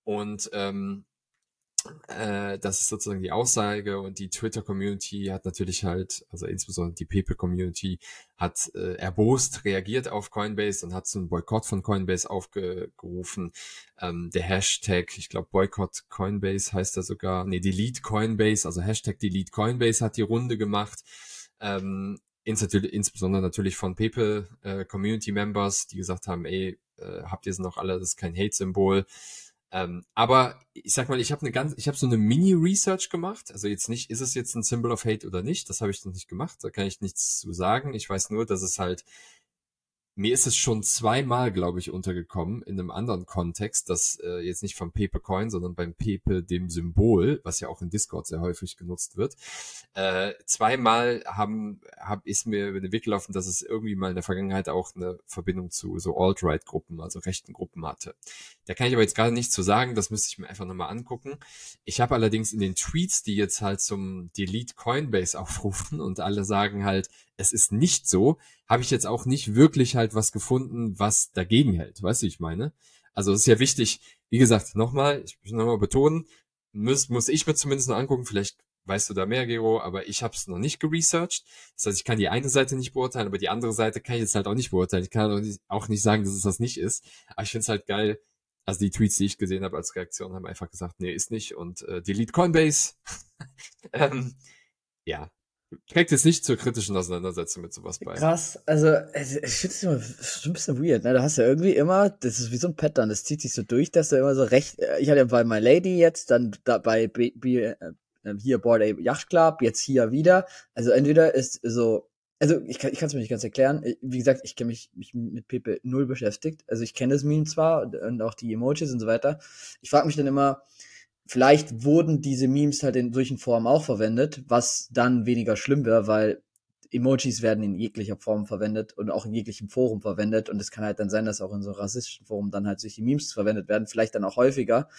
[SPEAKER 1] Und ähm, äh, das ist sozusagen die Aussage und die Twitter-Community hat natürlich halt, also insbesondere die Pepe-Community, hat äh, erbost reagiert auf Coinbase und hat zum Boykott von Coinbase aufgerufen. Ähm, der Hashtag, ich glaube Boykott Coinbase heißt er sogar, nee, Delete Coinbase, also Hashtag Delete Coinbase hat die Runde gemacht. Ähm, insbesondere natürlich von Pepe äh, Community Members, die gesagt haben, ey, äh, habt ihr es noch alle, das ist kein Hate-Symbol. Ähm, aber ich sag mal, ich habe eine ganz, ich habe so eine Mini-Research gemacht. Also jetzt nicht, ist es jetzt ein Symbol of Hate oder nicht? Das habe ich noch nicht gemacht. Da kann ich nichts zu sagen. Ich weiß nur, dass es halt mir ist es schon zweimal, glaube ich, untergekommen in einem anderen Kontext, das äh, jetzt nicht vom Pepe Coin, sondern beim Pepe dem Symbol, was ja auch in Discord sehr häufig genutzt wird. Äh, zweimal haben, hab, ist mir über den Weg gelaufen, dass es irgendwie mal in der Vergangenheit auch eine Verbindung zu so Alt-Right-Gruppen, also rechten Gruppen hatte. Da kann ich aber jetzt gerade nichts zu sagen, das müsste ich mir einfach nochmal angucken. Ich habe allerdings in den Tweets, die jetzt halt zum Delete Coinbase aufrufen und alle sagen halt, es ist nicht so, habe ich jetzt auch nicht wirklich halt was gefunden, was dagegen hält. Weißt du, ich meine? Also es ist ja wichtig, wie gesagt, nochmal, ich muss nochmal betonen, muss, muss ich mir zumindest noch angucken, vielleicht weißt du da mehr, Gero, aber ich habe es noch nicht geresearched. Das heißt, ich kann die eine Seite nicht beurteilen, aber die andere Seite kann ich jetzt halt auch nicht beurteilen. Ich kann auch nicht, auch nicht sagen, dass es das nicht ist. Aber ich finde es halt geil. Also die Tweets, die ich gesehen habe als Reaktion, haben einfach gesagt, nee, ist nicht und äh, delete Coinbase. ähm, ja, trägt jetzt nicht zur kritischen Auseinandersetzung mit sowas bei.
[SPEAKER 2] Krass, also ich finde es immer schon ein bisschen weird, ne? Du hast ja irgendwie immer, das ist wie so ein Pattern, das zieht sich so durch, dass du immer so recht, äh, ich hatte ja bei My Lady jetzt, dann da bei B, B, äh, hier Board Ape Yacht Club, jetzt hier wieder. Also entweder ist so, also ich kann es mir nicht ganz erklären. Wie gesagt, ich kenne mich, mich mit Pepe null beschäftigt. Also ich kenne das Meme zwar und auch die Emojis und so weiter. Ich frage mich dann immer, vielleicht wurden diese Memes halt in solchen Formen auch verwendet, was dann weniger schlimm wäre, weil Emojis werden in jeglicher Form verwendet und auch in jeglichem Forum verwendet und es kann halt dann sein, dass auch in so rassistischen Forum dann halt solche Memes verwendet werden, vielleicht dann auch häufiger.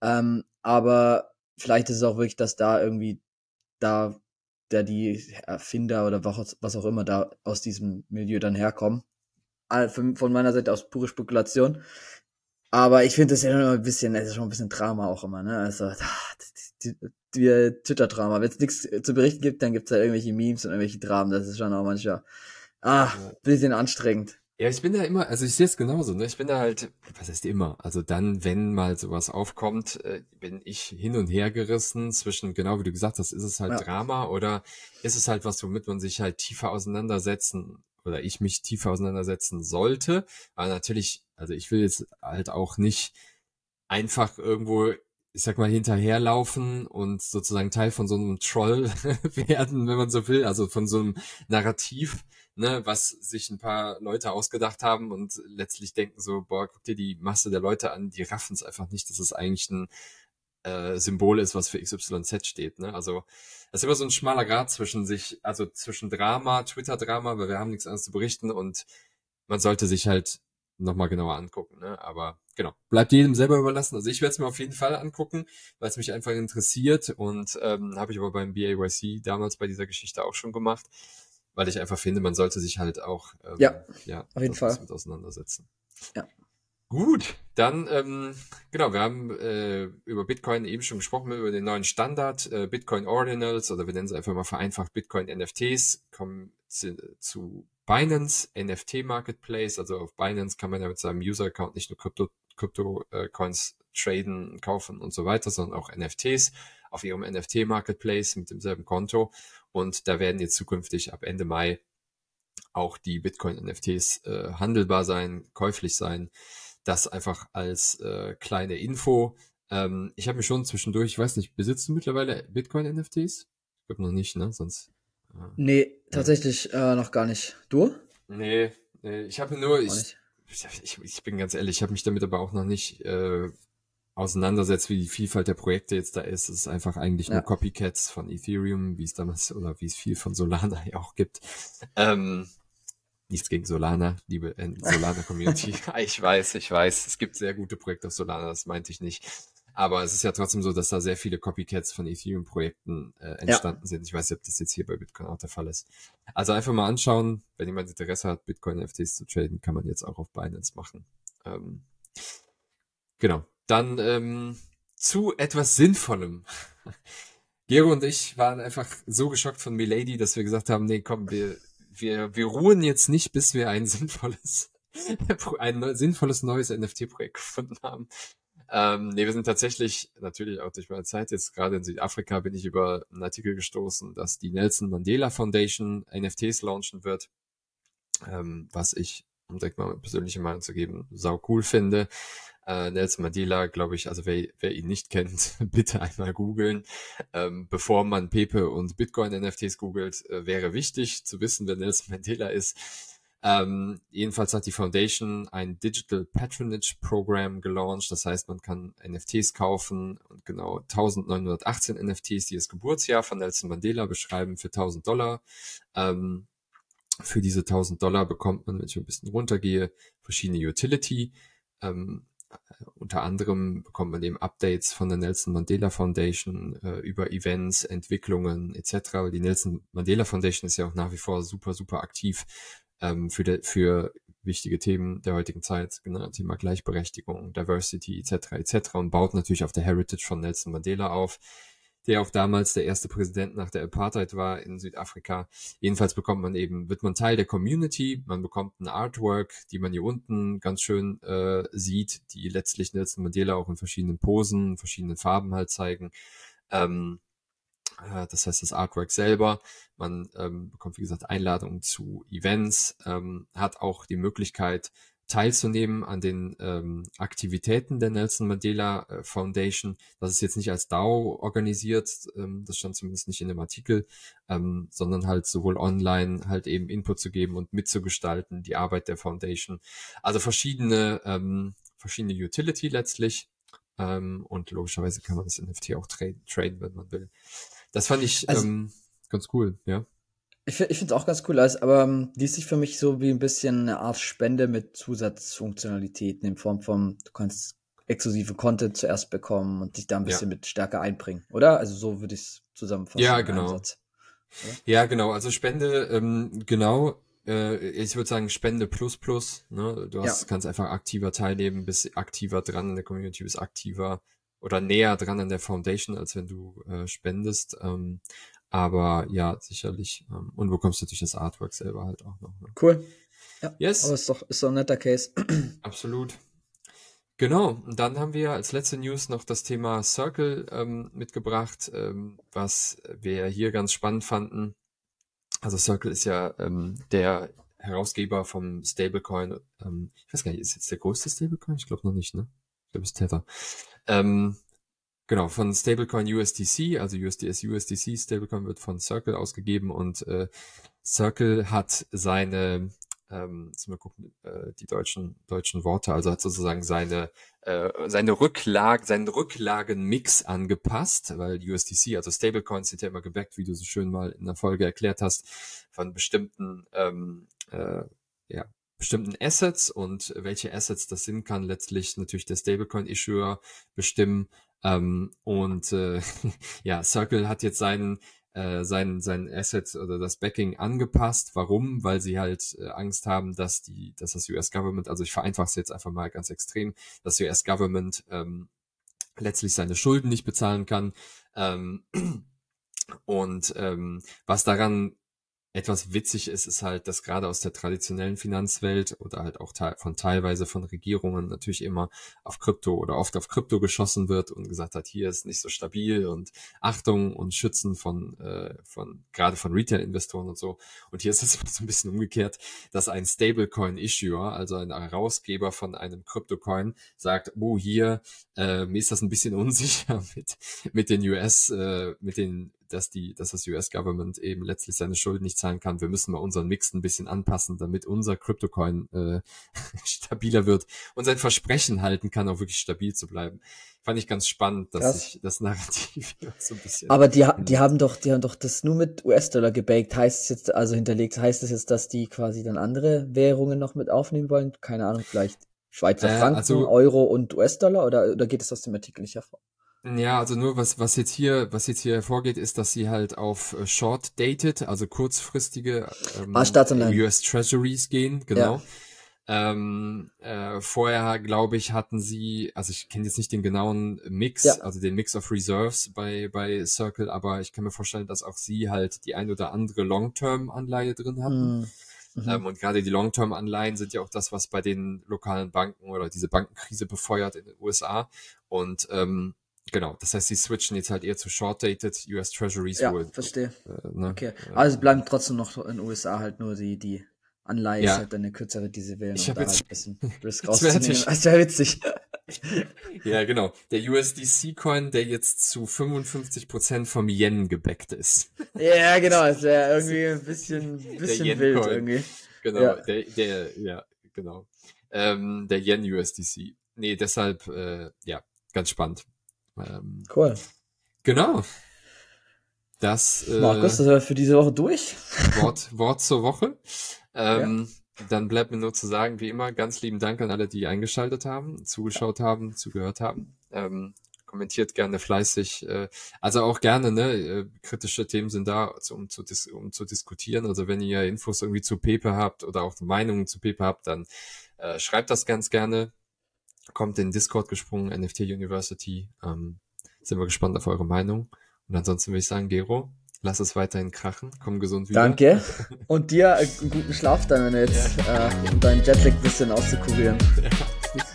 [SPEAKER 2] Ähm, aber vielleicht ist es auch wirklich, dass da irgendwie da der die Erfinder oder was auch immer da aus diesem Milieu dann herkommen. Von meiner Seite aus pure Spekulation. Aber ich finde das ja immer ein bisschen, es ist schon ein bisschen Drama auch immer, ne? Also, die, die, die Twitter-Drama. Wenn es nichts zu berichten gibt, dann gibt es halt irgendwelche Memes und irgendwelche Dramen. Das ist schon auch manchmal, ah, bisschen anstrengend.
[SPEAKER 1] Ja, ich bin da immer, also ich sehe es genauso, ne? Ich bin da halt, was heißt immer? Also dann, wenn mal sowas aufkommt, äh, bin ich hin und her gerissen zwischen, genau wie du gesagt hast, ist es halt ja. Drama oder ist es halt was, womit man sich halt tiefer auseinandersetzen oder ich mich tiefer auseinandersetzen sollte. Aber natürlich, also ich will jetzt halt auch nicht einfach irgendwo ich sag mal, hinterherlaufen und sozusagen Teil von so einem Troll werden, wenn man so will, also von so einem Narrativ, ne, was sich ein paar Leute ausgedacht haben und letztlich denken so, boah, guck dir die Masse der Leute an, die raffen es einfach nicht, dass es eigentlich ein äh, Symbol ist, was für XYZ steht, ne, also das ist immer so ein schmaler Grad zwischen sich, also zwischen Drama, Twitter-Drama, weil wir haben nichts anderes zu berichten und man sollte sich halt nochmal genauer angucken. Ne? Aber genau, bleibt jedem selber überlassen. Also ich werde es mir auf jeden Fall angucken, weil es mich einfach interessiert und ähm, habe ich aber beim BAYC damals bei dieser Geschichte auch schon gemacht, weil ich einfach finde, man sollte sich halt auch ähm,
[SPEAKER 2] ja, ja auf jeden Fall
[SPEAKER 1] mit auseinandersetzen.
[SPEAKER 2] Ja.
[SPEAKER 1] Gut, dann ähm, genau, wir haben äh, über Bitcoin eben schon gesprochen, über den neuen Standard, äh, Bitcoin Ordinals oder wir nennen es einfach mal vereinfacht Bitcoin NFTs, kommen zu, zu Binance NFT Marketplace, also auf Binance kann man ja mit seinem User-Account nicht nur Krypto, Krypto äh, Coins traden, kaufen und so weiter, sondern auch NFTs auf ihrem NFT Marketplace mit demselben Konto. Und da werden jetzt zukünftig ab Ende Mai auch die Bitcoin NFTs äh, handelbar sein, käuflich sein. Das einfach als äh, kleine Info. Ähm, ich habe mir schon zwischendurch, ich weiß nicht, besitzt du mittlerweile Bitcoin NFTs? Ich glaube noch nicht, ne? Sonst
[SPEAKER 2] Nee, tatsächlich äh, noch gar nicht. Du?
[SPEAKER 1] Nee, nee ich habe nur, ich, ich, ich, bin ganz ehrlich, ich habe mich damit aber auch noch nicht äh, auseinandersetzt, wie die Vielfalt der Projekte jetzt da ist. Es ist einfach eigentlich ja. nur Copycats von Ethereum, wie es damals oder wie es viel von Solana ja auch gibt. Ähm, nichts gegen Solana, liebe äh, Solana Community. ich weiß, ich weiß, es gibt sehr gute Projekte auf Solana, das meinte ich nicht. Aber es ist ja trotzdem so, dass da sehr viele Copycats von Ethereum-Projekten äh, entstanden ja. sind. Ich weiß nicht, ob das jetzt hier bei Bitcoin auch der Fall ist. Also einfach mal anschauen, wenn jemand Interesse hat, Bitcoin-NFTs zu traden, kann man jetzt auch auf Binance machen. Ähm, genau. Dann ähm, zu etwas Sinnvollem. Gero und ich waren einfach so geschockt von Milady, dass wir gesagt haben, nee, komm, wir, wir, wir ruhen jetzt nicht, bis wir ein sinnvolles, ein sinnvolles neues NFT-Projekt gefunden haben. Ähm, nee, wir sind tatsächlich, natürlich auch durch meine Zeit jetzt gerade in Südafrika, bin ich über einen Artikel gestoßen, dass die Nelson Mandela Foundation NFTs launchen wird, ähm, was ich, um direkt mal persönliche Meinung zu geben, sau cool finde. Äh, Nelson Mandela, glaube ich, also wer, wer ihn nicht kennt, bitte einmal googeln. Ähm, bevor man Pepe und Bitcoin NFTs googelt, äh, wäre wichtig zu wissen, wer Nelson Mandela ist. Ähm, jedenfalls hat die Foundation ein Digital Patronage Program gelauncht. Das heißt, man kann NFTs kaufen und genau 1918 NFTs, die das Geburtsjahr von Nelson Mandela beschreiben, für 1000 Dollar. Ähm, für diese 1000 Dollar bekommt man, wenn ich ein bisschen runtergehe, verschiedene Utility. Ähm, unter anderem bekommt man eben Updates von der Nelson Mandela Foundation äh, über Events, Entwicklungen etc. Die Nelson Mandela Foundation ist ja auch nach wie vor super, super aktiv ähm, für, de, für wichtige Themen der heutigen Zeit, genau, Thema Gleichberechtigung, Diversity etc. etc. und baut natürlich auf der Heritage von Nelson Mandela auf. Der auch damals der erste Präsident nach der Apartheid war in Südafrika. Jedenfalls bekommt man eben, wird man Teil der Community, man bekommt ein Artwork, die man hier unten ganz schön äh, sieht, die letztlich Nelson Mandela auch in verschiedenen Posen, verschiedenen Farben halt zeigen. Ähm, äh, das heißt, das Artwork selber. Man ähm, bekommt, wie gesagt, Einladungen zu Events, ähm, hat auch die Möglichkeit, teilzunehmen an den ähm, Aktivitäten der Nelson Mandela äh, Foundation. Das ist jetzt nicht als DAO organisiert, ähm, das stand zumindest nicht in dem Artikel, ähm, sondern halt sowohl online halt eben Input zu geben und mitzugestalten, die Arbeit der Foundation. Also verschiedene, ähm, verschiedene Utility letztlich. Ähm, und logischerweise kann man das NFT auch traden, traden wenn man will. Das fand ich also, ähm, ganz cool, ja.
[SPEAKER 2] Ich, ich finde es auch ganz cool, als, aber ähm, liest sich für mich so wie ein bisschen eine Art Spende mit Zusatzfunktionalitäten in Form von, du kannst exklusive Content zuerst bekommen und dich da ein bisschen ja. mit stärker einbringen, oder? Also so würde ich es zusammenfassen.
[SPEAKER 1] Ja, genau. Ja, genau. Also Spende, ähm, genau. Äh, ich würde sagen Spende plus plus. Ne? Du hast, ja. kannst einfach aktiver teilnehmen, bist aktiver dran in der Community, bist aktiver oder näher dran an der Foundation, als wenn du äh, spendest. Ähm, aber ja, sicherlich. Ähm, und bekommst natürlich das Artwork selber halt auch noch. Ne?
[SPEAKER 2] Cool. Ja. Yes. Aber ist doch, ist doch ein netter Case.
[SPEAKER 1] Absolut. Genau, und dann haben wir als letzte News noch das Thema Circle ähm, mitgebracht, ähm, was wir hier ganz spannend fanden. Also Circle ist ja ähm, der Herausgeber vom Stablecoin. Ähm, ich weiß gar nicht, ist jetzt der größte Stablecoin? Ich glaube noch nicht, ne? Ich glaube, es ist Tether. Genau, von Stablecoin USDC, also USDS USDC, Stablecoin wird von Circle ausgegeben und äh, Circle hat seine, ähm, jetzt mal gucken, äh, die deutschen, deutschen Worte, also hat sozusagen seine, äh, seine Rücklage, seinen Rücklagenmix angepasst, weil USDC, also Stablecoins sind ja immer gebackt, wie du so schön mal in der Folge erklärt hast, von bestimmten, ähm, äh, ja, bestimmten Assets und welche Assets das sind, kann letztlich natürlich der Stablecoin-Issuer bestimmen. Ähm, und äh, ja, Circle hat jetzt seinen äh, seinen seinen Assets oder das Backing angepasst. Warum? Weil sie halt äh, Angst haben, dass die, dass das US Government, also ich vereinfache es jetzt einfach mal ganz extrem, dass US Government ähm, letztlich seine Schulden nicht bezahlen kann. Ähm, und ähm, was daran etwas witzig ist, ist halt, dass gerade aus der traditionellen Finanzwelt oder halt auch von teilweise von Regierungen natürlich immer auf Krypto oder oft auf Krypto geschossen wird und gesagt hat, hier ist nicht so stabil und Achtung und Schützen von, äh, von gerade von Retail-Investoren und so. Und hier ist es so ein bisschen umgekehrt, dass ein Stablecoin-Issuer, also ein Herausgeber von einem Kryptocoin, sagt, oh, hier, äh, mir ist das ein bisschen unsicher mit, mit den US, äh, mit den dass die, dass das US-Government eben letztlich seine Schulden nicht zahlen kann. Wir müssen mal unseren Mix ein bisschen anpassen, damit unser Cryptocoin äh, stabiler wird und sein Versprechen halten kann, auch wirklich stabil zu bleiben. Fand ich ganz spannend, dass Krass. sich das Narrativ so ein bisschen.
[SPEAKER 2] Aber die, die haben doch, die haben doch das nur mit US-Dollar gebaked. Heißt es jetzt, also hinterlegt, heißt es jetzt, dass die quasi dann andere Währungen noch mit aufnehmen wollen? Keine Ahnung, vielleicht Schweizer äh, Franken, also, Euro und US-Dollar oder, oder geht es aus dem Artikel nicht hervor?
[SPEAKER 1] Ja, also nur was, was jetzt hier, was jetzt hier hervorgeht, ist, dass sie halt auf äh, short dated, also kurzfristige
[SPEAKER 2] ähm,
[SPEAKER 1] US Treasuries gehen, genau. Ja. Ähm, äh, vorher, glaube ich, hatten sie, also ich kenne jetzt nicht den genauen Mix, ja. also den Mix of Reserves bei, bei Circle, aber ich kann mir vorstellen, dass auch sie halt die ein oder andere Long-Term-Anleihe drin hatten. Mhm. Mhm. Ähm, und gerade die Long-Term-Anleihen sind ja auch das, was bei den lokalen Banken oder diese Bankenkrise befeuert in den USA. Und ähm, Genau, das heißt, sie switchen jetzt halt eher zu short-dated US Treasuries.
[SPEAKER 2] Ja, wohl, verstehe. Äh, ne? Okay, also bleiben trotzdem noch in den USA halt nur die, die Anleihe ja. ist halt eine kürzere, die sie wählen.
[SPEAKER 1] Ich habe jetzt
[SPEAKER 2] halt ein bisschen Risk rauszunehmen. Das wäre witzig.
[SPEAKER 1] ja, genau. Der USDC-Coin, der jetzt zu 55% vom Yen gebackt ist.
[SPEAKER 2] ja, genau. Das wäre irgendwie ein bisschen, bisschen wild irgendwie.
[SPEAKER 1] Genau, ja. der, der, ja, genau. Ähm, der Yen USDC. Nee, deshalb, äh, ja, ganz spannend.
[SPEAKER 2] Ähm, cool.
[SPEAKER 1] Genau. Das,
[SPEAKER 2] äh, Markus, das war für diese Woche durch.
[SPEAKER 1] Wort, Wort zur Woche. Ähm, ja. Dann bleibt mir nur zu sagen, wie immer, ganz lieben Dank an alle, die eingeschaltet haben, zugeschaut haben, zugehört haben. Ähm, kommentiert gerne fleißig. Äh, also auch gerne, ne? Äh, kritische Themen sind da, um zu, um zu diskutieren. Also wenn ihr Infos irgendwie zu Pepe habt oder auch Meinungen zu Pepe habt, dann äh, schreibt das ganz gerne kommt in Discord gesprungen, NFT University. Ähm, sind wir gespannt auf eure Meinung. Und ansonsten würde ich sagen, Gero, lass es weiterhin krachen, komm gesund wieder.
[SPEAKER 2] Danke. Und dir einen guten Schlaf dann, jetzt, ja. äh, um deinen Jetlag ein bisschen auszukurieren.
[SPEAKER 1] Ja.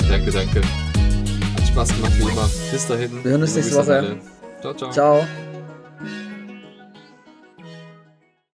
[SPEAKER 1] Danke, danke. Hat Spaß gemacht wie immer. Bis dahin.
[SPEAKER 2] Wir hören uns nächste Woche.
[SPEAKER 1] Ciao, ciao.
[SPEAKER 2] Ciao.